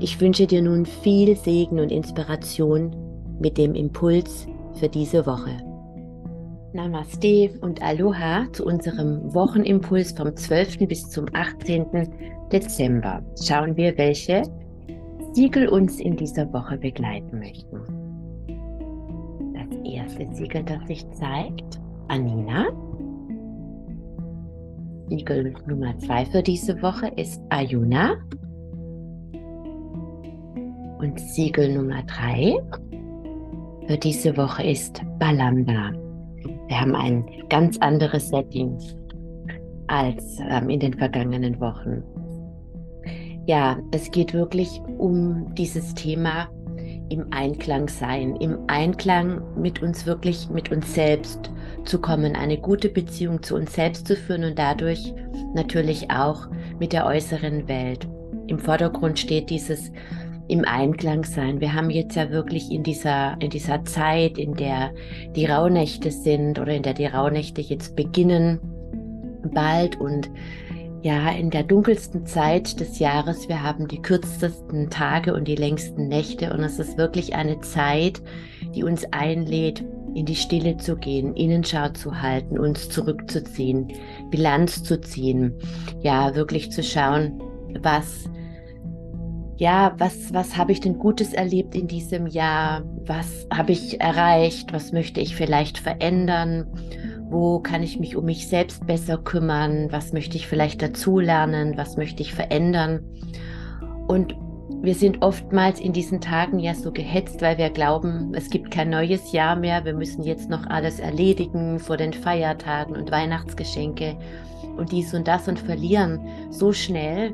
Ich wünsche dir nun viel Segen und Inspiration mit dem Impuls für diese Woche. Namaste und Aloha zu unserem Wochenimpuls vom 12. bis zum 18. Dezember. Schauen wir, welche Siegel uns in dieser Woche begleiten möchten. Das erste Siegel, das sich zeigt, Anina. Siegel Nummer 2 für diese Woche ist Ayuna. Und Siegel Nummer 3 für diese Woche ist Balanda. Wir haben ein ganz anderes Setting als ähm, in den vergangenen Wochen. Ja, es geht wirklich um dieses Thema im Einklang sein, im Einklang mit uns wirklich, mit uns selbst zu kommen, eine gute Beziehung zu uns selbst zu führen und dadurch natürlich auch mit der äußeren Welt. Im Vordergrund steht dieses im Einklang sein. Wir haben jetzt ja wirklich in dieser, in dieser Zeit, in der die Rauhnächte sind oder in der die Rauhnächte jetzt beginnen, bald und ja, in der dunkelsten Zeit des Jahres. Wir haben die kürzesten Tage und die längsten Nächte und es ist wirklich eine Zeit, die uns einlädt, in die Stille zu gehen, Innenschau zu halten, uns zurückzuziehen, Bilanz zu ziehen, ja, wirklich zu schauen, was ja, was, was habe ich denn Gutes erlebt in diesem Jahr? Was habe ich erreicht? Was möchte ich vielleicht verändern? Wo kann ich mich um mich selbst besser kümmern? Was möchte ich vielleicht dazulernen? Was möchte ich verändern? Und wir sind oftmals in diesen Tagen ja so gehetzt, weil wir glauben, es gibt kein neues Jahr mehr. Wir müssen jetzt noch alles erledigen vor den Feiertagen und Weihnachtsgeschenke und dies und das und verlieren so schnell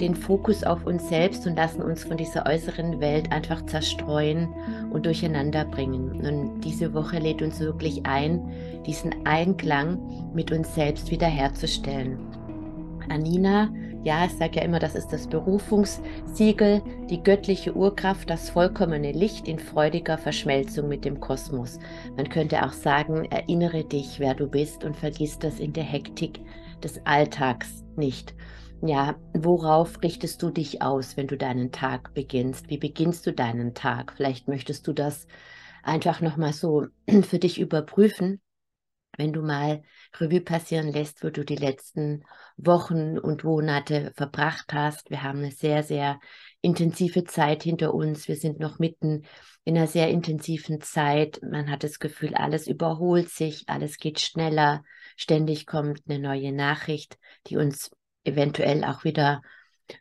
den Fokus auf uns selbst und lassen uns von dieser äußeren Welt einfach zerstreuen und durcheinander bringen. Und diese Woche lädt uns wirklich ein, diesen Einklang mit uns selbst wiederherzustellen. Anina, ja, ich sage ja immer, das ist das Berufungssiegel, die göttliche Urkraft, das vollkommene Licht in freudiger Verschmelzung mit dem Kosmos. Man könnte auch sagen, erinnere dich, wer du bist und vergiss das in der Hektik des Alltags nicht. Ja, worauf richtest du dich aus, wenn du deinen Tag beginnst? Wie beginnst du deinen Tag? Vielleicht möchtest du das einfach nochmal so für dich überprüfen, wenn du mal Revue passieren lässt, wo du die letzten Wochen und Monate verbracht hast. Wir haben eine sehr, sehr intensive Zeit hinter uns. Wir sind noch mitten in einer sehr intensiven Zeit. Man hat das Gefühl, alles überholt sich, alles geht schneller. Ständig kommt eine neue Nachricht, die uns eventuell auch wieder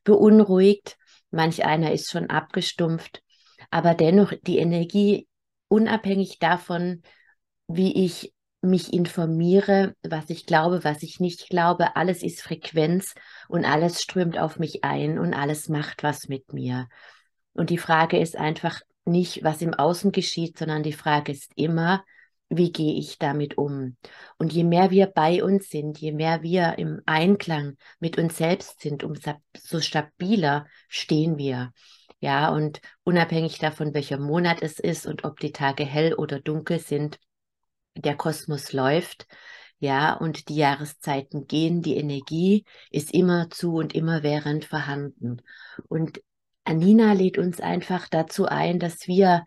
beunruhigt. Manch einer ist schon abgestumpft, aber dennoch die Energie, unabhängig davon, wie ich mich informiere, was ich glaube, was ich nicht glaube, alles ist Frequenz und alles strömt auf mich ein und alles macht was mit mir. Und die Frage ist einfach nicht, was im Außen geschieht, sondern die Frage ist immer, wie gehe ich damit um? Und je mehr wir bei uns sind, je mehr wir im Einklang mit uns selbst sind, umso stabiler stehen wir. Ja, und unabhängig davon, welcher Monat es ist und ob die Tage hell oder dunkel sind, der Kosmos läuft. Ja, und die Jahreszeiten gehen, die Energie ist immer zu und immer während vorhanden. Und Anina lädt uns einfach dazu ein, dass wir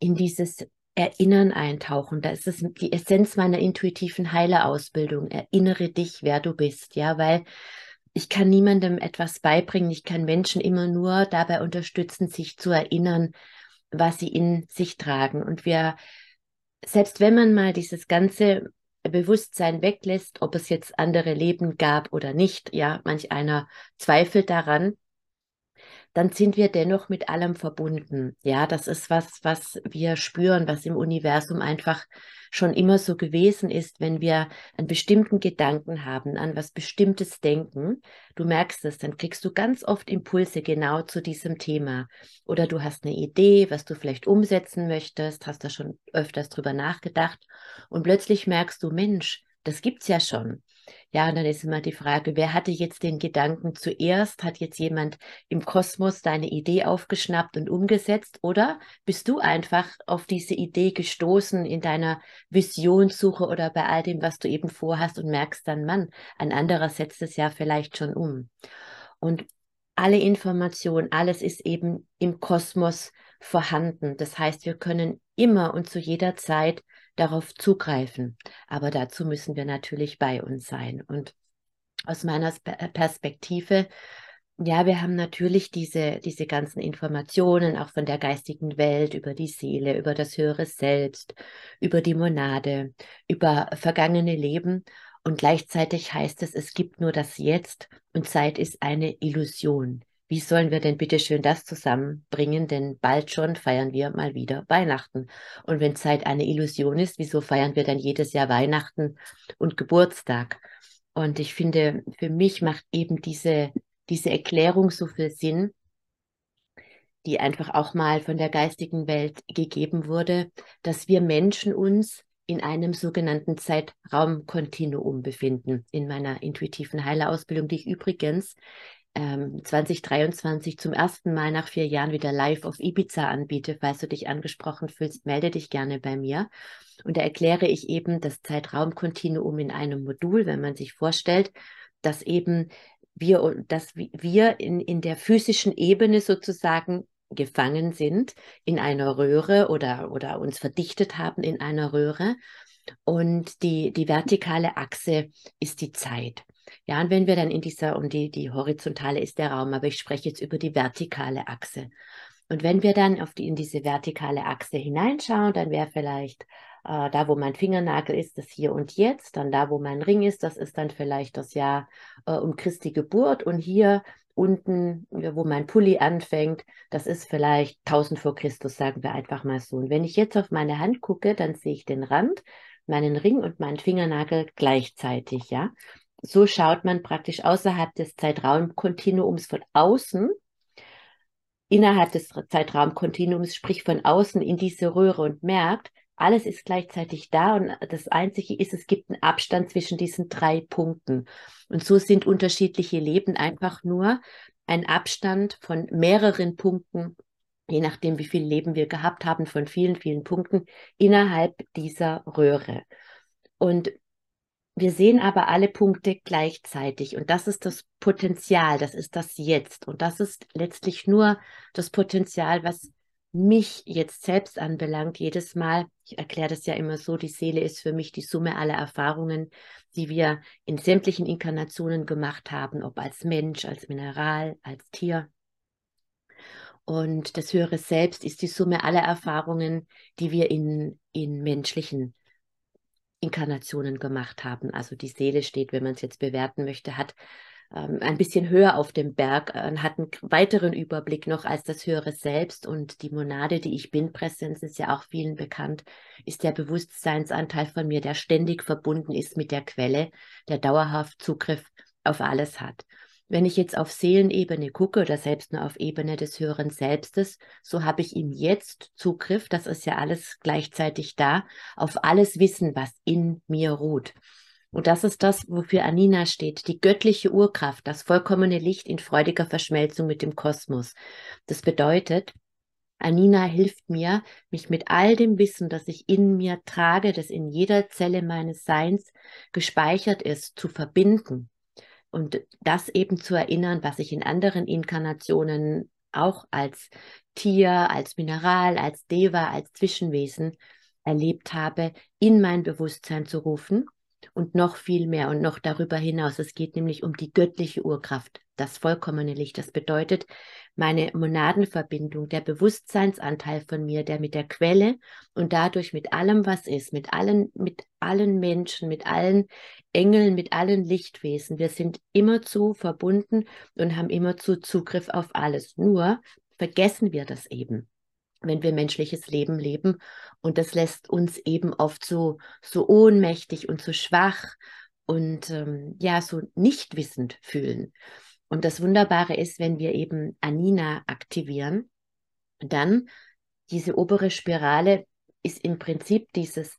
in dieses Erinnern eintauchen. Das ist die Essenz meiner intuitiven Heilerausbildung. Erinnere dich, wer du bist, ja, weil ich kann niemandem etwas beibringen. Ich kann Menschen immer nur dabei unterstützen, sich zu erinnern, was sie in sich tragen. Und wir, selbst wenn man mal dieses ganze Bewusstsein weglässt, ob es jetzt andere Leben gab oder nicht, ja, manch einer zweifelt daran, dann sind wir dennoch mit allem verbunden. Ja, das ist was, was wir spüren, was im Universum einfach schon immer so gewesen ist, wenn wir einen bestimmten Gedanken haben, an was Bestimmtes denken. Du merkst es, dann kriegst du ganz oft Impulse genau zu diesem Thema. Oder du hast eine Idee, was du vielleicht umsetzen möchtest, hast da schon öfters drüber nachgedacht und plötzlich merkst du, Mensch, das gibt's ja schon. Ja, und dann ist immer die Frage, wer hatte jetzt den Gedanken zuerst? Hat jetzt jemand im Kosmos deine Idee aufgeschnappt und umgesetzt? Oder bist du einfach auf diese Idee gestoßen in deiner Visionssuche oder bei all dem, was du eben vorhast und merkst dann, Mann, ein anderer setzt es ja vielleicht schon um. Und alle Informationen, alles ist eben im Kosmos vorhanden. Das heißt, wir können immer und zu jeder Zeit darauf zugreifen. Aber dazu müssen wir natürlich bei uns sein. Und aus meiner äh, Perspektive, ja, wir haben natürlich diese, diese ganzen Informationen auch von der geistigen Welt, über die Seele, über das höhere Selbst, über die Monade, über vergangene Leben. Und gleichzeitig heißt es, es gibt nur das Jetzt und Zeit ist eine Illusion. Wie sollen wir denn bitte schön das zusammenbringen? Denn bald schon feiern wir mal wieder Weihnachten. Und wenn Zeit eine Illusion ist, wieso feiern wir dann jedes Jahr Weihnachten und Geburtstag? Und ich finde, für mich macht eben diese, diese Erklärung so viel Sinn, die einfach auch mal von der geistigen Welt gegeben wurde, dass wir Menschen uns in einem sogenannten Zeitraumkontinuum befinden. In meiner intuitiven Heilerausbildung, die ich übrigens 2023 ähm, zum ersten Mal nach vier Jahren wieder live auf Ibiza anbiete. Falls du dich angesprochen fühlst, melde dich gerne bei mir. Und da erkläre ich eben das Zeitraumkontinuum in einem Modul, wenn man sich vorstellt, dass eben wir, dass wir in, in der physischen Ebene sozusagen gefangen sind in einer Röhre oder, oder uns verdichtet haben in einer Röhre. Und die, die vertikale Achse ist die Zeit. Ja, und wenn wir dann in dieser, und die, die horizontale ist der Raum, aber ich spreche jetzt über die vertikale Achse. Und wenn wir dann auf die, in diese vertikale Achse hineinschauen, dann wäre vielleicht äh, da, wo mein Fingernagel ist, das hier und jetzt. Dann da, wo mein Ring ist, das ist dann vielleicht das Jahr äh, um Christi Geburt. Und hier unten, wo mein Pulli anfängt, das ist vielleicht 1000 vor Christus, sagen wir einfach mal so. Und wenn ich jetzt auf meine Hand gucke, dann sehe ich den Rand, meinen Ring und meinen Fingernagel gleichzeitig, ja so schaut man praktisch außerhalb des Zeitraumkontinuums von außen, innerhalb des Zeitraumkontinuums, sprich von außen in diese Röhre und merkt, alles ist gleichzeitig da und das Einzige ist, es gibt einen Abstand zwischen diesen drei Punkten. Und so sind unterschiedliche Leben einfach nur ein Abstand von mehreren Punkten, je nachdem, wie viel Leben wir gehabt haben, von vielen, vielen Punkten innerhalb dieser Röhre. Und wir sehen aber alle Punkte gleichzeitig und das ist das Potenzial, das ist das Jetzt und das ist letztlich nur das Potenzial, was mich jetzt selbst anbelangt. Jedes Mal, ich erkläre das ja immer so, die Seele ist für mich die Summe aller Erfahrungen, die wir in sämtlichen Inkarnationen gemacht haben, ob als Mensch, als Mineral, als Tier. Und das höhere Selbst ist die Summe aller Erfahrungen, die wir in, in menschlichen Inkarnationen gemacht haben. Also die Seele steht, wenn man es jetzt bewerten möchte, hat ähm, ein bisschen höher auf dem Berg, äh, hat einen weiteren Überblick noch als das höhere Selbst und die Monade, die ich bin, Präsenz ist ja auch vielen bekannt, ist der Bewusstseinsanteil von mir, der ständig verbunden ist mit der Quelle, der dauerhaft Zugriff auf alles hat. Wenn ich jetzt auf Seelenebene gucke oder selbst nur auf Ebene des höheren Selbstes, so habe ich ihm jetzt Zugriff, das ist ja alles gleichzeitig da, auf alles Wissen, was in mir ruht. Und das ist das, wofür Anina steht, die göttliche Urkraft, das vollkommene Licht in freudiger Verschmelzung mit dem Kosmos. Das bedeutet, Anina hilft mir, mich mit all dem Wissen, das ich in mir trage, das in jeder Zelle meines Seins gespeichert ist, zu verbinden und das eben zu erinnern, was ich in anderen Inkarnationen auch als Tier, als Mineral, als Deva, als Zwischenwesen erlebt habe, in mein Bewusstsein zu rufen und noch viel mehr und noch darüber hinaus. Es geht nämlich um die göttliche Urkraft, das vollkommene Licht. Das bedeutet, meine Monadenverbindung, der Bewusstseinsanteil von mir, der mit der Quelle und dadurch mit allem, was ist, mit allen, mit allen Menschen, mit allen Engeln, mit allen Lichtwesen. Wir sind immerzu verbunden und haben immerzu Zugriff auf alles. Nur vergessen wir das eben wenn wir menschliches Leben leben. Und das lässt uns eben oft so, so ohnmächtig und so schwach und ähm, ja, so nicht wissend fühlen. Und das Wunderbare ist, wenn wir eben Anina aktivieren, dann diese obere Spirale ist im Prinzip dieses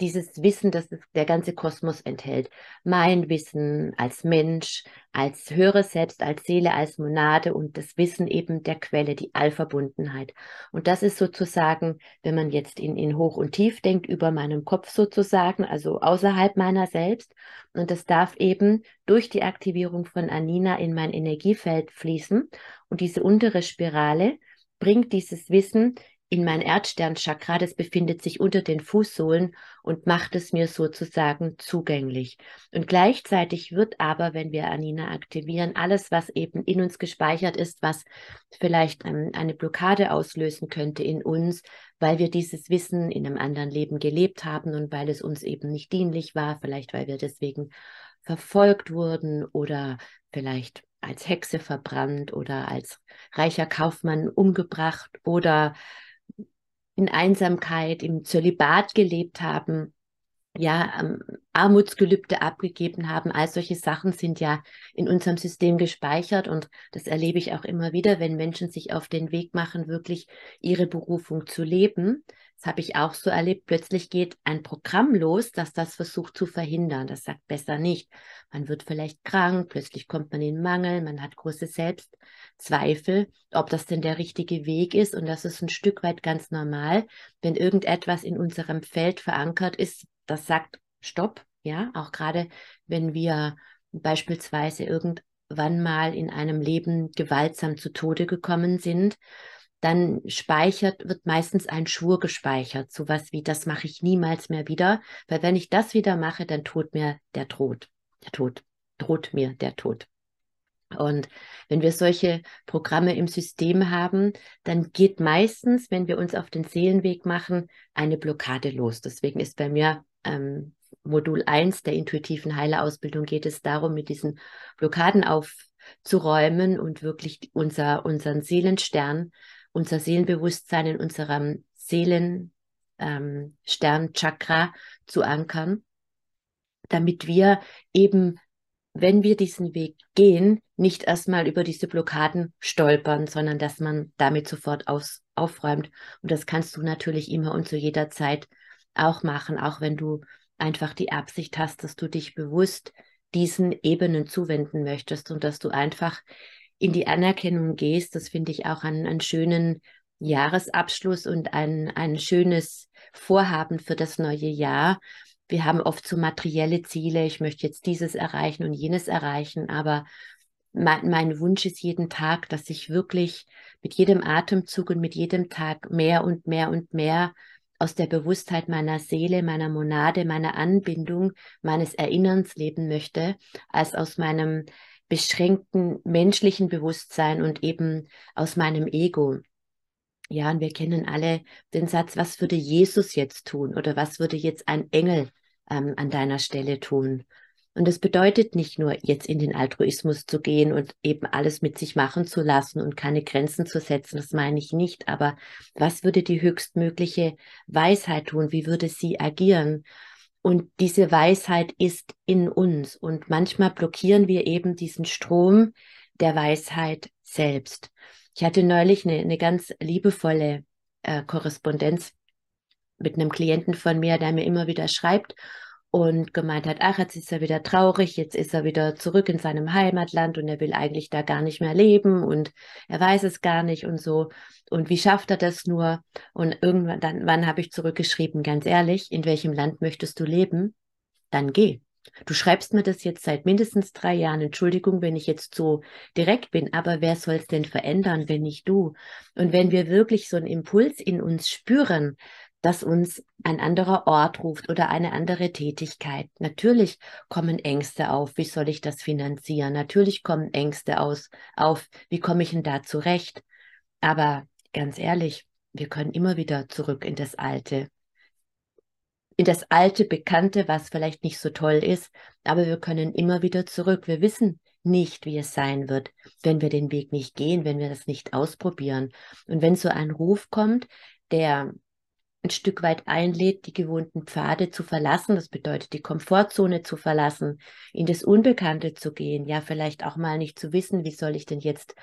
dieses Wissen, das der ganze Kosmos enthält. Mein Wissen als Mensch, als höheres Selbst, als Seele, als Monade und das Wissen eben der Quelle, die Allverbundenheit. Und das ist sozusagen, wenn man jetzt in, in Hoch und Tief denkt, über meinem Kopf sozusagen, also außerhalb meiner selbst. Und das darf eben durch die Aktivierung von Anina in mein Energiefeld fließen. Und diese untere Spirale bringt dieses Wissen in mein Erdsternchakra, das befindet sich unter den Fußsohlen und macht es mir sozusagen zugänglich. Und gleichzeitig wird aber, wenn wir Anina aktivieren, alles, was eben in uns gespeichert ist, was vielleicht ähm, eine Blockade auslösen könnte in uns, weil wir dieses Wissen in einem anderen Leben gelebt haben und weil es uns eben nicht dienlich war, vielleicht weil wir deswegen verfolgt wurden oder vielleicht als Hexe verbrannt oder als reicher Kaufmann umgebracht oder in Einsamkeit, im Zölibat gelebt haben, ja, ähm, Armutsgelübde abgegeben haben. All solche Sachen sind ja in unserem System gespeichert und das erlebe ich auch immer wieder, wenn Menschen sich auf den Weg machen, wirklich ihre Berufung zu leben, das habe ich auch so erlebt. Plötzlich geht ein Programm los, das das versucht zu verhindern. Das sagt besser nicht. Man wird vielleicht krank, plötzlich kommt man in Mangel, man hat große Selbstzweifel, ob das denn der richtige Weg ist. Und das ist ein Stück weit ganz normal, wenn irgendetwas in unserem Feld verankert ist, das sagt Stopp. Ja, auch gerade wenn wir beispielsweise irgendwann mal in einem Leben gewaltsam zu Tode gekommen sind dann speichert, wird meistens ein Schwur gespeichert, sowas wie, das mache ich niemals mehr wieder, weil wenn ich das wieder mache, dann droht mir der Tod, der Tod, droht mir der Tod. Und wenn wir solche Programme im System haben, dann geht meistens, wenn wir uns auf den Seelenweg machen, eine Blockade los. Deswegen ist bei mir ähm, Modul 1 der intuitiven Heilerausbildung geht es darum, mit diesen Blockaden aufzuräumen und wirklich unser, unseren Seelenstern unser Seelenbewusstsein in unserem Seelensternchakra ähm, zu ankern, damit wir eben, wenn wir diesen Weg gehen, nicht erstmal über diese Blockaden stolpern, sondern dass man damit sofort aus, aufräumt. Und das kannst du natürlich immer und zu jeder Zeit auch machen, auch wenn du einfach die Absicht hast, dass du dich bewusst diesen Ebenen zuwenden möchtest und dass du einfach in die Anerkennung gehst. Das finde ich auch einen, einen schönen Jahresabschluss und ein, ein schönes Vorhaben für das neue Jahr. Wir haben oft so materielle Ziele, ich möchte jetzt dieses erreichen und jenes erreichen, aber mein, mein Wunsch ist jeden Tag, dass ich wirklich mit jedem Atemzug und mit jedem Tag mehr und mehr und mehr aus der Bewusstheit meiner Seele, meiner Monade, meiner Anbindung, meines Erinnerns leben möchte, als aus meinem beschränkten menschlichen Bewusstsein und eben aus meinem Ego. Ja, und wir kennen alle den Satz, was würde Jesus jetzt tun oder was würde jetzt ein Engel ähm, an deiner Stelle tun? Und das bedeutet nicht nur, jetzt in den Altruismus zu gehen und eben alles mit sich machen zu lassen und keine Grenzen zu setzen, das meine ich nicht, aber was würde die höchstmögliche Weisheit tun? Wie würde sie agieren? Und diese Weisheit ist in uns. Und manchmal blockieren wir eben diesen Strom der Weisheit selbst. Ich hatte neulich eine, eine ganz liebevolle äh, Korrespondenz mit einem Klienten von mir, der mir immer wieder schreibt und gemeint hat, ach, jetzt ist er wieder traurig, jetzt ist er wieder zurück in seinem Heimatland und er will eigentlich da gar nicht mehr leben und er weiß es gar nicht und so. Und wie schafft er das nur? Und irgendwann, dann, wann habe ich zurückgeschrieben, ganz ehrlich, in welchem Land möchtest du leben? Dann geh. Du schreibst mir das jetzt seit mindestens drei Jahren. Entschuldigung, wenn ich jetzt so direkt bin, aber wer soll es denn verändern, wenn nicht du? Und wenn wir wirklich so einen Impuls in uns spüren, dass uns ein anderer Ort ruft oder eine andere Tätigkeit. Natürlich kommen Ängste auf, wie soll ich das finanzieren? Natürlich kommen Ängste aus, auf, wie komme ich denn da zurecht? Aber ganz ehrlich, wir können immer wieder zurück in das Alte. In das alte Bekannte, was vielleicht nicht so toll ist, aber wir können immer wieder zurück. Wir wissen nicht, wie es sein wird, wenn wir den Weg nicht gehen, wenn wir das nicht ausprobieren. Und wenn so ein Ruf kommt, der ein Stück weit einlädt, die gewohnten Pfade zu verlassen. Das bedeutet, die Komfortzone zu verlassen, in das Unbekannte zu gehen, ja, vielleicht auch mal nicht zu wissen, wie soll ich denn jetzt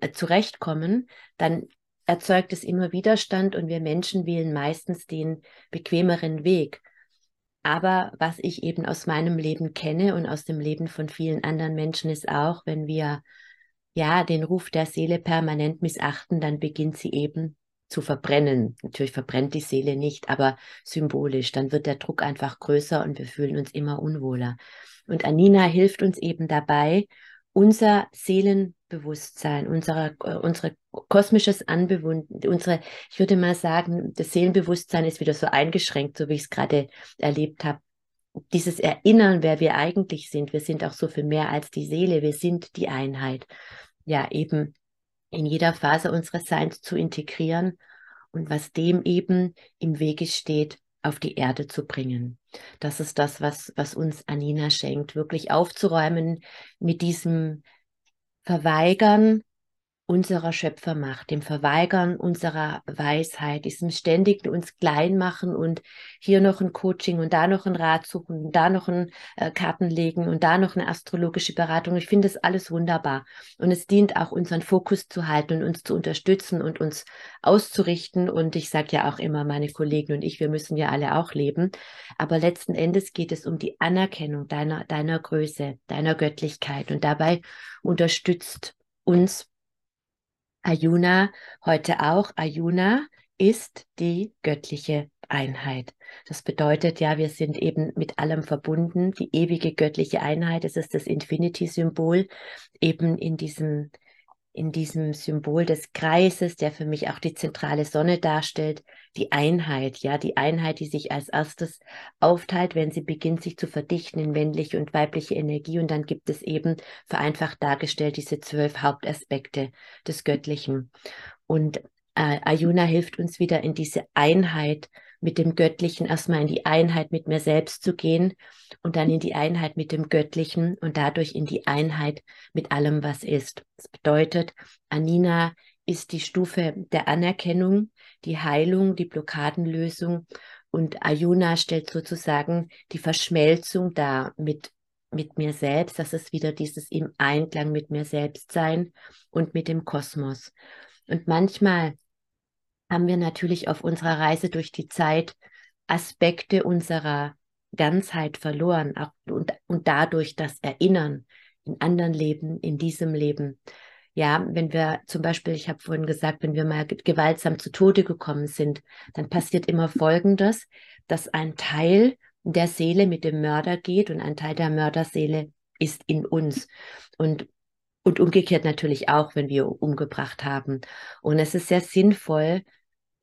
äh, zurechtkommen, dann erzeugt es immer Widerstand und wir Menschen wählen meistens den bequemeren Weg. Aber was ich eben aus meinem Leben kenne und aus dem Leben von vielen anderen Menschen ist auch, wenn wir ja den Ruf der Seele permanent missachten, dann beginnt sie eben zu verbrennen. Natürlich verbrennt die Seele nicht, aber symbolisch. Dann wird der Druck einfach größer und wir fühlen uns immer unwohler. Und Anina hilft uns eben dabei, unser Seelenbewusstsein, unsere, äh, unsere kosmisches Anbewunden, unsere, ich würde mal sagen, das Seelenbewusstsein ist wieder so eingeschränkt, so wie ich es gerade erlebt habe. Dieses Erinnern, wer wir eigentlich sind. Wir sind auch so viel mehr als die Seele. Wir sind die Einheit. Ja, eben in jeder Phase unseres Seins zu integrieren und was dem eben im Wege steht, auf die Erde zu bringen. Das ist das, was, was uns Anina schenkt, wirklich aufzuräumen mit diesem Verweigern unserer Schöpfermacht, dem Verweigern unserer Weisheit, diesem ständigen uns klein machen und hier noch ein Coaching und da noch ein Rat suchen und da noch ein äh, Karten legen und da noch eine astrologische Beratung. Ich finde das alles wunderbar. Und es dient auch unseren Fokus zu halten und uns zu unterstützen und uns auszurichten. Und ich sage ja auch immer, meine Kollegen und ich, wir müssen ja alle auch leben. Aber letzten Endes geht es um die Anerkennung deiner, deiner Größe, deiner Göttlichkeit. Und dabei unterstützt uns Ayuna heute auch. Ayuna ist die göttliche Einheit. Das bedeutet ja, wir sind eben mit allem verbunden. Die ewige göttliche Einheit, es ist das Infinity-Symbol, eben in diesem in diesem Symbol des Kreises, der für mich auch die zentrale Sonne darstellt, die Einheit, ja, die Einheit, die sich als erstes aufteilt, wenn sie beginnt, sich zu verdichten in männliche und weibliche Energie. Und dann gibt es eben vereinfacht dargestellt diese zwölf Hauptaspekte des Göttlichen. Und äh, Ayuna hilft uns wieder in diese Einheit mit dem Göttlichen, erstmal in die Einheit mit mir selbst zu gehen und dann in die Einheit mit dem Göttlichen und dadurch in die Einheit mit allem, was ist. Das bedeutet, Anina ist die Stufe der Anerkennung, die Heilung, die Blockadenlösung und Ayuna stellt sozusagen die Verschmelzung dar mit mit mir selbst, das ist wieder dieses im Einklang mit mir selbst sein und mit dem Kosmos. Und manchmal haben wir natürlich auf unserer Reise durch die Zeit Aspekte unserer Ganzheit verloren auch, und, und dadurch das Erinnern in anderen Leben, in diesem Leben. Ja, wenn wir zum Beispiel, ich habe vorhin gesagt, wenn wir mal gewaltsam zu Tode gekommen sind, dann passiert immer Folgendes, dass ein Teil der Seele mit dem Mörder geht und ein Teil der Mörderseele ist in uns. Und und umgekehrt natürlich auch, wenn wir umgebracht haben. Und es ist sehr sinnvoll,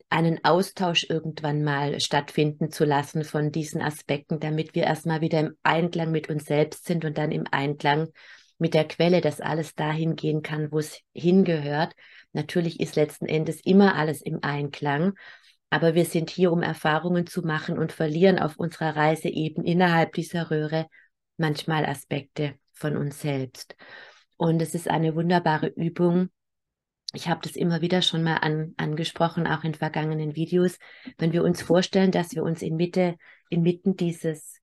einen Austausch irgendwann mal stattfinden zu lassen von diesen Aspekten, damit wir erstmal wieder im Einklang mit uns selbst sind und dann im Einklang mit der Quelle, dass alles dahin gehen kann, wo es hingehört. Natürlich ist letzten Endes immer alles im Einklang, aber wir sind hier, um Erfahrungen zu machen und verlieren auf unserer Reise eben innerhalb dieser Röhre manchmal Aspekte von uns selbst. Und es ist eine wunderbare Übung, ich habe das immer wieder schon mal an, angesprochen, auch in vergangenen Videos, wenn wir uns vorstellen, dass wir uns in Mitte, inmitten dieses,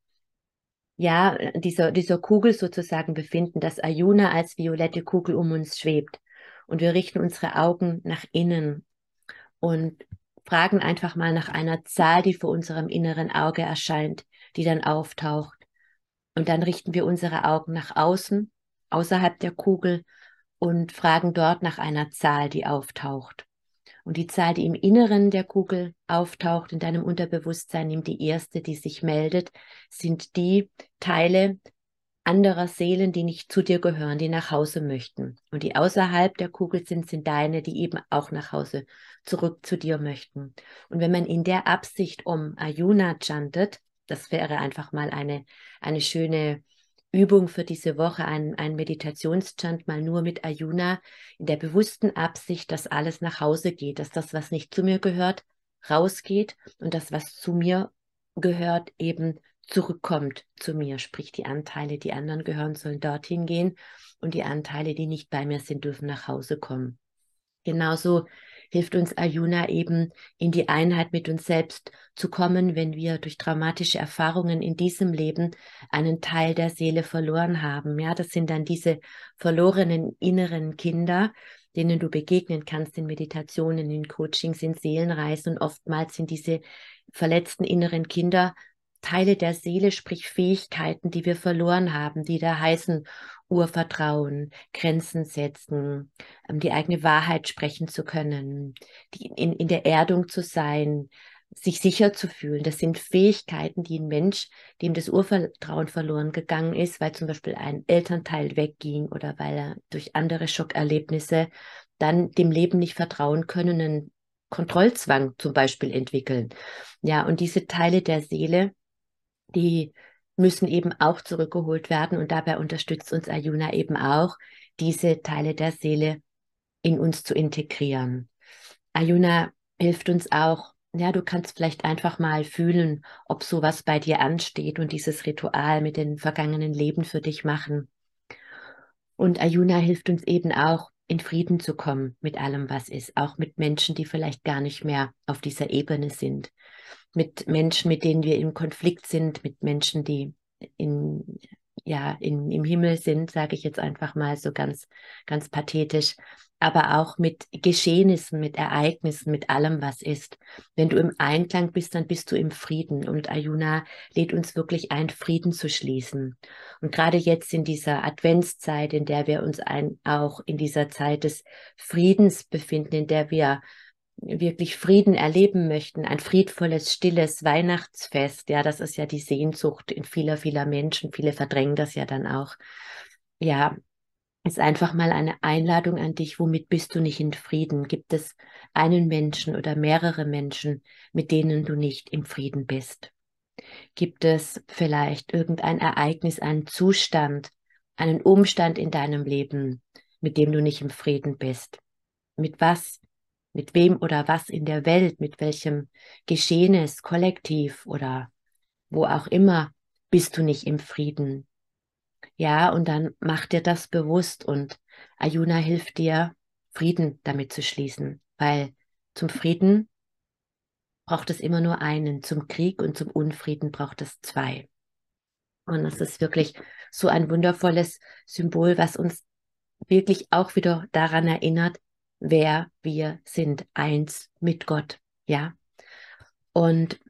ja, dieser, dieser Kugel sozusagen befinden, dass Ayuna als violette Kugel um uns schwebt. Und wir richten unsere Augen nach innen und fragen einfach mal nach einer Zahl, die vor unserem inneren Auge erscheint, die dann auftaucht. Und dann richten wir unsere Augen nach außen, außerhalb der Kugel und fragen dort nach einer Zahl, die auftaucht. Und die Zahl, die im Inneren der Kugel auftaucht, in deinem Unterbewusstsein, nimm die erste, die sich meldet, sind die Teile anderer Seelen, die nicht zu dir gehören, die nach Hause möchten. Und die außerhalb der Kugel sind, sind deine, die eben auch nach Hause zurück zu dir möchten. Und wenn man in der Absicht um Ayuna chantet, das wäre einfach mal eine, eine schöne Übung für diese Woche, ein, ein Meditationschant mal nur mit Ayuna, in der bewussten Absicht, dass alles nach Hause geht, dass das, was nicht zu mir gehört, rausgeht und das, was zu mir gehört, eben zurückkommt zu mir. Sprich, die Anteile, die anderen gehören, sollen dorthin gehen und die Anteile, die nicht bei mir sind, dürfen nach Hause kommen. Genauso hilft uns Ayuna eben in die Einheit mit uns selbst zu kommen, wenn wir durch traumatische Erfahrungen in diesem Leben einen Teil der Seele verloren haben. Ja, das sind dann diese verlorenen inneren Kinder, denen du begegnen kannst in Meditationen, in Coachings, in Seelenreisen. Und oftmals sind diese verletzten inneren Kinder Teile der Seele, sprich Fähigkeiten, die wir verloren haben, die da heißen Urvertrauen, Grenzen setzen, ähm, die eigene Wahrheit sprechen zu können, die in, in der Erdung zu sein, sich sicher zu fühlen. Das sind Fähigkeiten, die ein Mensch, dem das Urvertrauen verloren gegangen ist, weil zum Beispiel ein Elternteil wegging oder weil er durch andere Schockerlebnisse dann dem Leben nicht vertrauen können, einen Kontrollzwang zum Beispiel entwickeln. Ja, und diese Teile der Seele, die müssen eben auch zurückgeholt werden und dabei unterstützt uns Ayuna eben auch, diese Teile der Seele in uns zu integrieren. Ayuna hilft uns auch, ja, du kannst vielleicht einfach mal fühlen, ob sowas bei dir ansteht und dieses Ritual mit den vergangenen Leben für dich machen. Und Ayuna hilft uns eben auch, in Frieden zu kommen mit allem, was ist, auch mit Menschen, die vielleicht gar nicht mehr auf dieser Ebene sind mit Menschen, mit denen wir im Konflikt sind, mit Menschen, die in, ja, in, im Himmel sind, sage ich jetzt einfach mal so ganz, ganz pathetisch, aber auch mit Geschehnissen, mit Ereignissen, mit allem, was ist. Wenn du im Einklang bist, dann bist du im Frieden. Und Ayuna lädt uns wirklich ein, Frieden zu schließen. Und gerade jetzt in dieser Adventszeit, in der wir uns ein, auch in dieser Zeit des Friedens befinden, in der wir wirklich Frieden erleben möchten, ein friedvolles, stilles Weihnachtsfest, ja, das ist ja die Sehnsucht in vieler, vieler Menschen, viele verdrängen das ja dann auch. Ja, ist einfach mal eine Einladung an dich, womit bist du nicht in Frieden? Gibt es einen Menschen oder mehrere Menschen, mit denen du nicht im Frieden bist? Gibt es vielleicht irgendein Ereignis, einen Zustand, einen Umstand in deinem Leben, mit dem du nicht im Frieden bist? Mit was mit wem oder was in der Welt, mit welchem Geschehnis, Kollektiv oder wo auch immer, bist du nicht im Frieden. Ja, und dann mach dir das bewusst und Ayuna hilft dir, Frieden damit zu schließen, weil zum Frieden braucht es immer nur einen, zum Krieg und zum Unfrieden braucht es zwei. Und das ist wirklich so ein wundervolles Symbol, was uns wirklich auch wieder daran erinnert, wer wir sind, eins mit Gott, ja. Und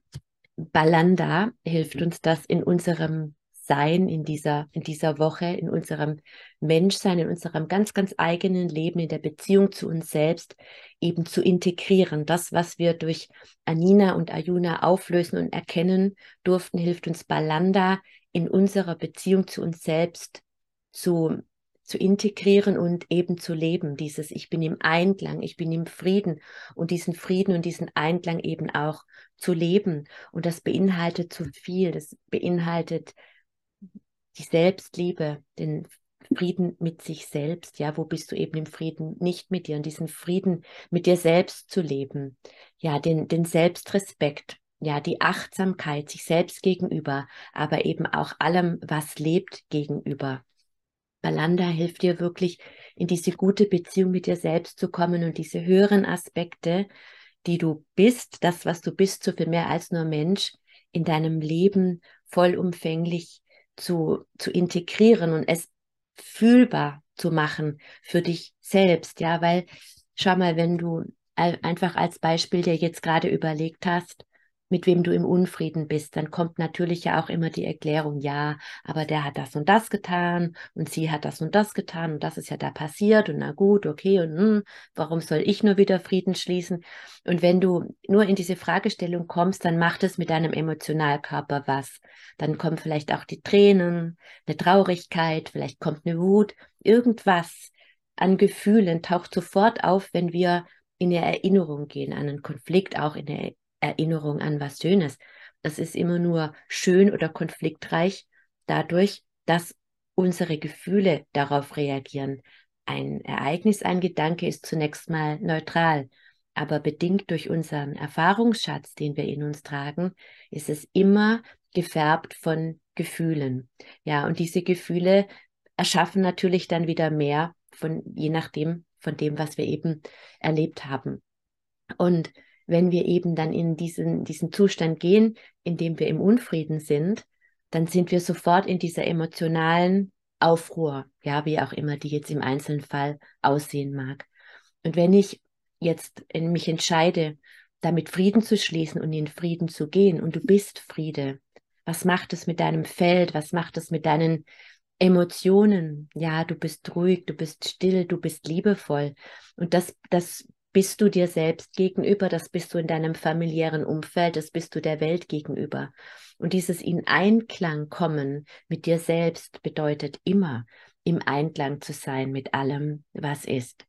Balanda hilft uns das in unserem Sein, in dieser, in dieser Woche, in unserem Menschsein, in unserem ganz, ganz eigenen Leben, in der Beziehung zu uns selbst eben zu integrieren. Das, was wir durch Anina und Ayuna auflösen und erkennen durften, hilft uns Balanda in unserer Beziehung zu uns selbst zu zu integrieren und eben zu leben. Dieses Ich bin im Einklang, ich bin im Frieden und diesen Frieden und diesen Einklang eben auch zu leben. Und das beinhaltet zu viel. Das beinhaltet die Selbstliebe, den Frieden mit sich selbst. Ja, wo bist du eben im Frieden nicht mit dir und diesen Frieden mit dir selbst zu leben. Ja, den, den Selbstrespekt. Ja, die Achtsamkeit sich selbst gegenüber, aber eben auch allem, was lebt gegenüber. Balanda hilft dir wirklich in diese gute Beziehung mit dir selbst zu kommen und diese höheren Aspekte, die du bist, das, was du bist, so viel mehr als nur Mensch, in deinem Leben vollumfänglich zu, zu integrieren und es fühlbar zu machen für dich selbst. Ja, weil schau mal, wenn du einfach als Beispiel dir jetzt gerade überlegt hast, mit wem du im Unfrieden bist, dann kommt natürlich ja auch immer die Erklärung, ja, aber der hat das und das getan und sie hat das und das getan und das ist ja da passiert und na gut, okay und hm, warum soll ich nur wieder Frieden schließen? Und wenn du nur in diese Fragestellung kommst, dann macht es mit deinem Emotionalkörper was. Dann kommen vielleicht auch die Tränen, eine Traurigkeit, vielleicht kommt eine Wut, irgendwas an Gefühlen taucht sofort auf, wenn wir in eine Erinnerung gehen, an einen Konflikt, auch in eine Erinnerung an was Schönes. Das ist immer nur schön oder konfliktreich dadurch, dass unsere Gefühle darauf reagieren. Ein Ereignis, ein Gedanke ist zunächst mal neutral, aber bedingt durch unseren Erfahrungsschatz, den wir in uns tragen, ist es immer gefärbt von Gefühlen. Ja, und diese Gefühle erschaffen natürlich dann wieder mehr von, je nachdem, von dem, was wir eben erlebt haben. Und wenn wir eben dann in diesen, diesen Zustand gehen, in dem wir im Unfrieden sind, dann sind wir sofort in dieser emotionalen Aufruhr, ja, wie auch immer die jetzt im einzelnen Fall aussehen mag. Und wenn ich jetzt mich entscheide, damit Frieden zu schließen und in Frieden zu gehen und du bist Friede, was macht es mit deinem Feld? Was macht es mit deinen Emotionen? Ja, du bist ruhig, du bist still, du bist liebevoll. Und das, das bist du dir selbst gegenüber, das bist du in deinem familiären Umfeld, das bist du der Welt gegenüber. Und dieses in Einklang kommen mit dir selbst bedeutet immer im Einklang zu sein mit allem, was ist.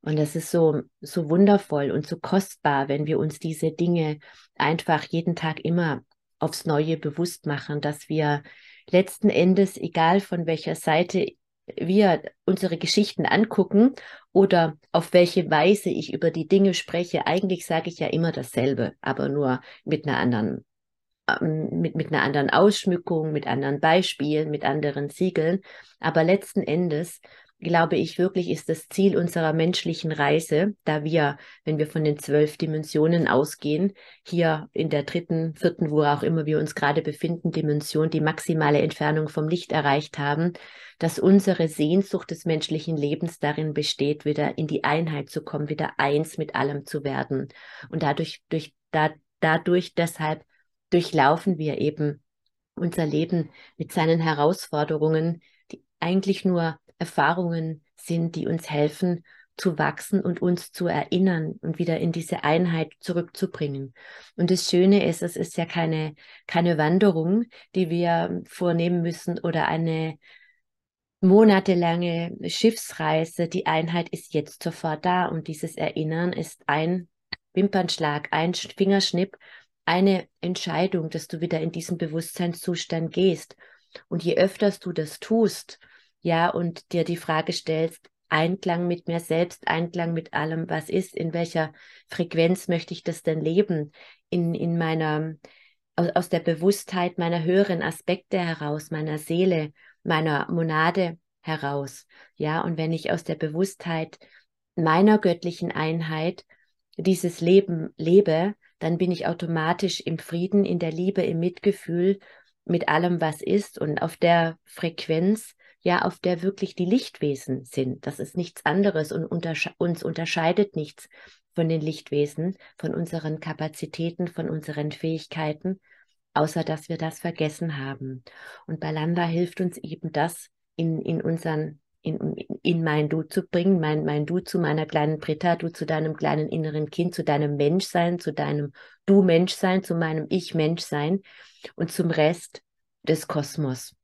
Und das ist so, so wundervoll und so kostbar, wenn wir uns diese Dinge einfach jeden Tag immer aufs Neue bewusst machen, dass wir letzten Endes, egal von welcher Seite wir unsere Geschichten angucken oder auf welche Weise ich über die Dinge spreche, eigentlich sage ich ja immer dasselbe, aber nur mit einer anderen ähm, mit, mit einer anderen Ausschmückung, mit anderen Beispielen, mit anderen Siegeln. Aber letzten Endes glaube ich wirklich, ist das Ziel unserer menschlichen Reise, da wir, wenn wir von den zwölf Dimensionen ausgehen, hier in der dritten, vierten, wo auch immer wir uns gerade befinden, Dimension, die maximale Entfernung vom Licht erreicht haben, dass unsere Sehnsucht des menschlichen Lebens darin besteht, wieder in die Einheit zu kommen, wieder eins mit allem zu werden. Und dadurch, durch, da, dadurch deshalb durchlaufen wir eben unser Leben mit seinen Herausforderungen, die eigentlich nur Erfahrungen sind, die uns helfen zu wachsen und uns zu erinnern und wieder in diese Einheit zurückzubringen. Und das Schöne ist, es ist ja keine, keine Wanderung, die wir vornehmen müssen oder eine monatelange Schiffsreise. Die Einheit ist jetzt sofort da und dieses Erinnern ist ein Wimpernschlag, ein Fingerschnipp, eine Entscheidung, dass du wieder in diesen Bewusstseinszustand gehst. Und je öfters du das tust, ja, und dir die Frage stellst, Einklang mit mir selbst, Einklang mit allem, was ist, in welcher Frequenz möchte ich das denn leben, in, in meiner, aus, der Bewusstheit meiner höheren Aspekte heraus, meiner Seele, meiner Monade heraus, ja, und wenn ich aus der Bewusstheit meiner göttlichen Einheit dieses Leben lebe, dann bin ich automatisch im Frieden, in der Liebe, im Mitgefühl mit allem, was ist. Und auf der Frequenz, ja, auf der wirklich die Lichtwesen sind. Das ist nichts anderes und untersche uns unterscheidet nichts von den Lichtwesen, von unseren Kapazitäten, von unseren Fähigkeiten, außer dass wir das vergessen haben. Und Balanda hilft uns eben das in, in unseren in, in mein Du zu bringen, mein, mein Du zu meiner kleinen Britta, du zu deinem kleinen inneren Kind, zu deinem Menschsein, zu deinem Du-Menschsein, zu meinem Ich-Menschsein und zum Rest des Kosmos.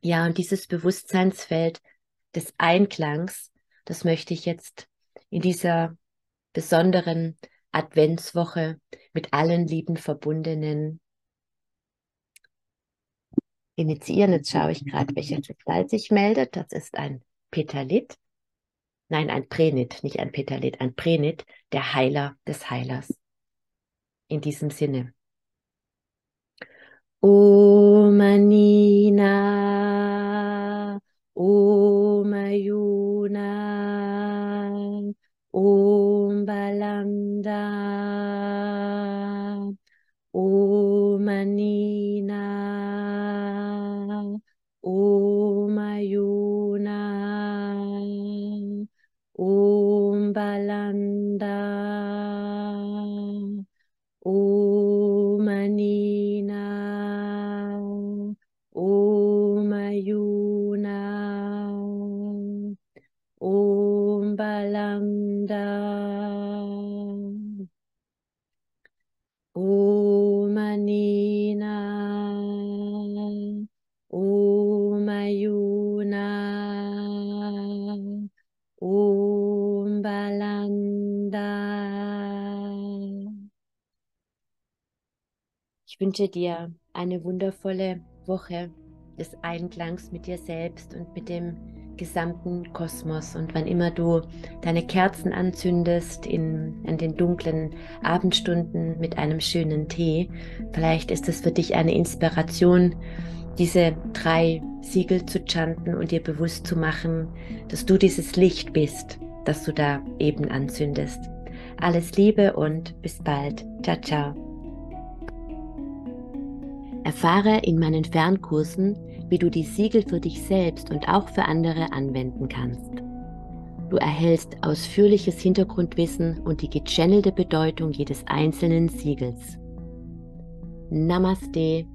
Ja, und dieses Bewusstseinsfeld des Einklangs, das möchte ich jetzt in dieser besonderen Adventswoche mit allen lieben Verbundenen initiieren. Jetzt schaue ich gerade, welcher Kristall sich meldet. Das ist ein Petalit. Nein, ein Prenit, nicht ein Petalit, ein Prenit, der Heiler des Heilers. In diesem Sinne. Om Anina, Om Ayuna, Om Balanda, Ich wünsche dir eine wundervolle Woche des Einklangs mit dir selbst und mit dem gesamten Kosmos. Und wann immer du deine Kerzen anzündest in, in den dunklen Abendstunden mit einem schönen Tee, vielleicht ist es für dich eine Inspiration, diese drei Siegel zu chanten und dir bewusst zu machen, dass du dieses Licht bist, das du da eben anzündest. Alles Liebe und bis bald. Ciao, ciao. Erfahre in meinen Fernkursen, wie du die Siegel für dich selbst und auch für andere anwenden kannst. Du erhältst ausführliches Hintergrundwissen und die gechannelte Bedeutung jedes einzelnen Siegels. Namaste